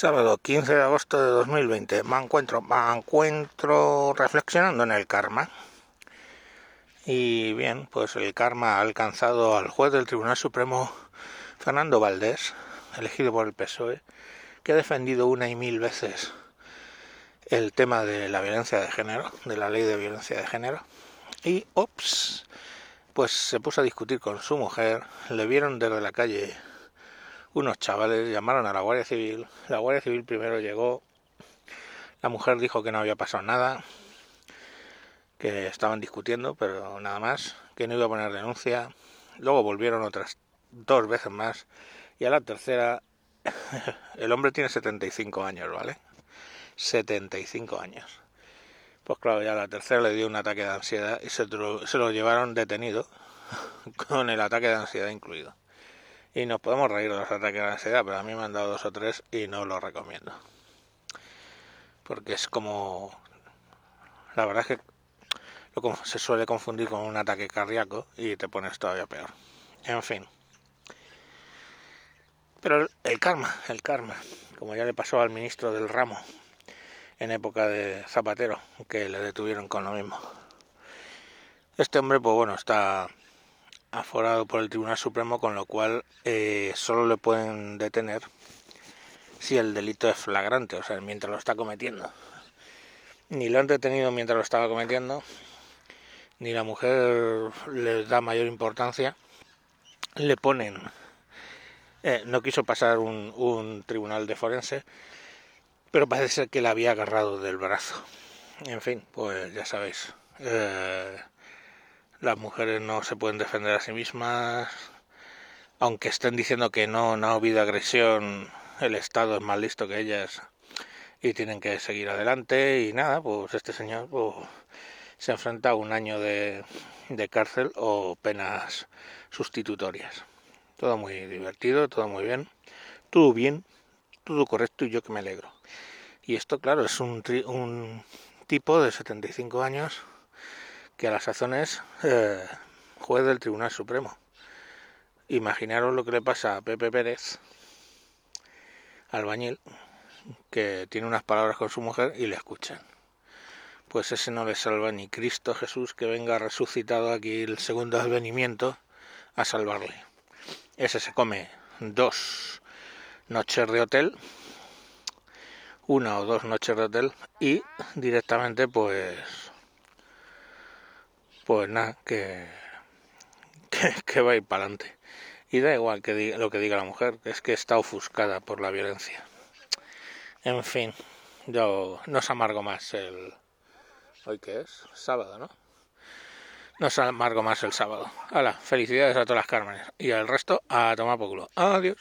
Sábado 15 de agosto de 2020. Me encuentro, me encuentro reflexionando en el karma. Y bien, pues el karma ha alcanzado al juez del Tribunal Supremo, Fernando Valdés, elegido por el PSOE, que ha defendido una y mil veces el tema de la violencia de género, de la ley de violencia de género. Y, ops, pues se puso a discutir con su mujer, le vieron desde la calle unos chavales llamaron a la Guardia Civil. La Guardia Civil primero llegó. La mujer dijo que no había pasado nada, que estaban discutiendo, pero nada más, que no iba a poner denuncia. Luego volvieron otras dos veces más y a la tercera el hombre tiene 75 años, ¿vale? 75 años. Pues claro, ya a la tercera le dio un ataque de ansiedad y se, se lo llevaron detenido con el ataque de ansiedad incluido. Y nos podemos reír de los ataques de ansiedad, pero a mí me han dado dos o tres y no lo recomiendo. Porque es como... La verdad es que lo se suele confundir con un ataque cardíaco y te pones todavía peor. En fin. Pero el karma, el karma, como ya le pasó al ministro del ramo en época de Zapatero, que le detuvieron con lo mismo. Este hombre, pues bueno, está aforado por el Tribunal Supremo, con lo cual eh, solo le pueden detener si el delito es flagrante, o sea, mientras lo está cometiendo. Ni lo han detenido mientras lo estaba cometiendo, ni la mujer les da mayor importancia. Le ponen, eh, no quiso pasar un, un, tribunal de forense, pero parece ser que la había agarrado del brazo. En fin, pues ya sabéis. Eh, las mujeres no se pueden defender a sí mismas, aunque estén diciendo que no, no ha habido agresión, el Estado es más listo que ellas y tienen que seguir adelante y nada, pues este señor pues, se enfrenta a un año de, de cárcel o penas sustitutorias. Todo muy divertido, todo muy bien, todo bien, todo correcto y yo que me alegro. Y esto, claro, es un, un tipo de 75 años que a las sazones eh, juez del Tribunal Supremo. Imaginaros lo que le pasa a Pepe Pérez, albañil, que tiene unas palabras con su mujer y le escuchan. Pues ese no le salva ni Cristo Jesús que venga resucitado aquí el segundo advenimiento a salvarle. Ese se come dos noches de hotel, una o dos noches de hotel y directamente pues pues nada, que, que, va a ir para adelante. Y da igual que diga, lo que diga la mujer, es que está ofuscada por la violencia. En fin, yo no se amargo más el... ¿Hoy qué es? Sábado, ¿no? No se amargo más el sábado. Hala, felicidades a todas las Cármenes. Y al resto, a tomar por culo. Adiós.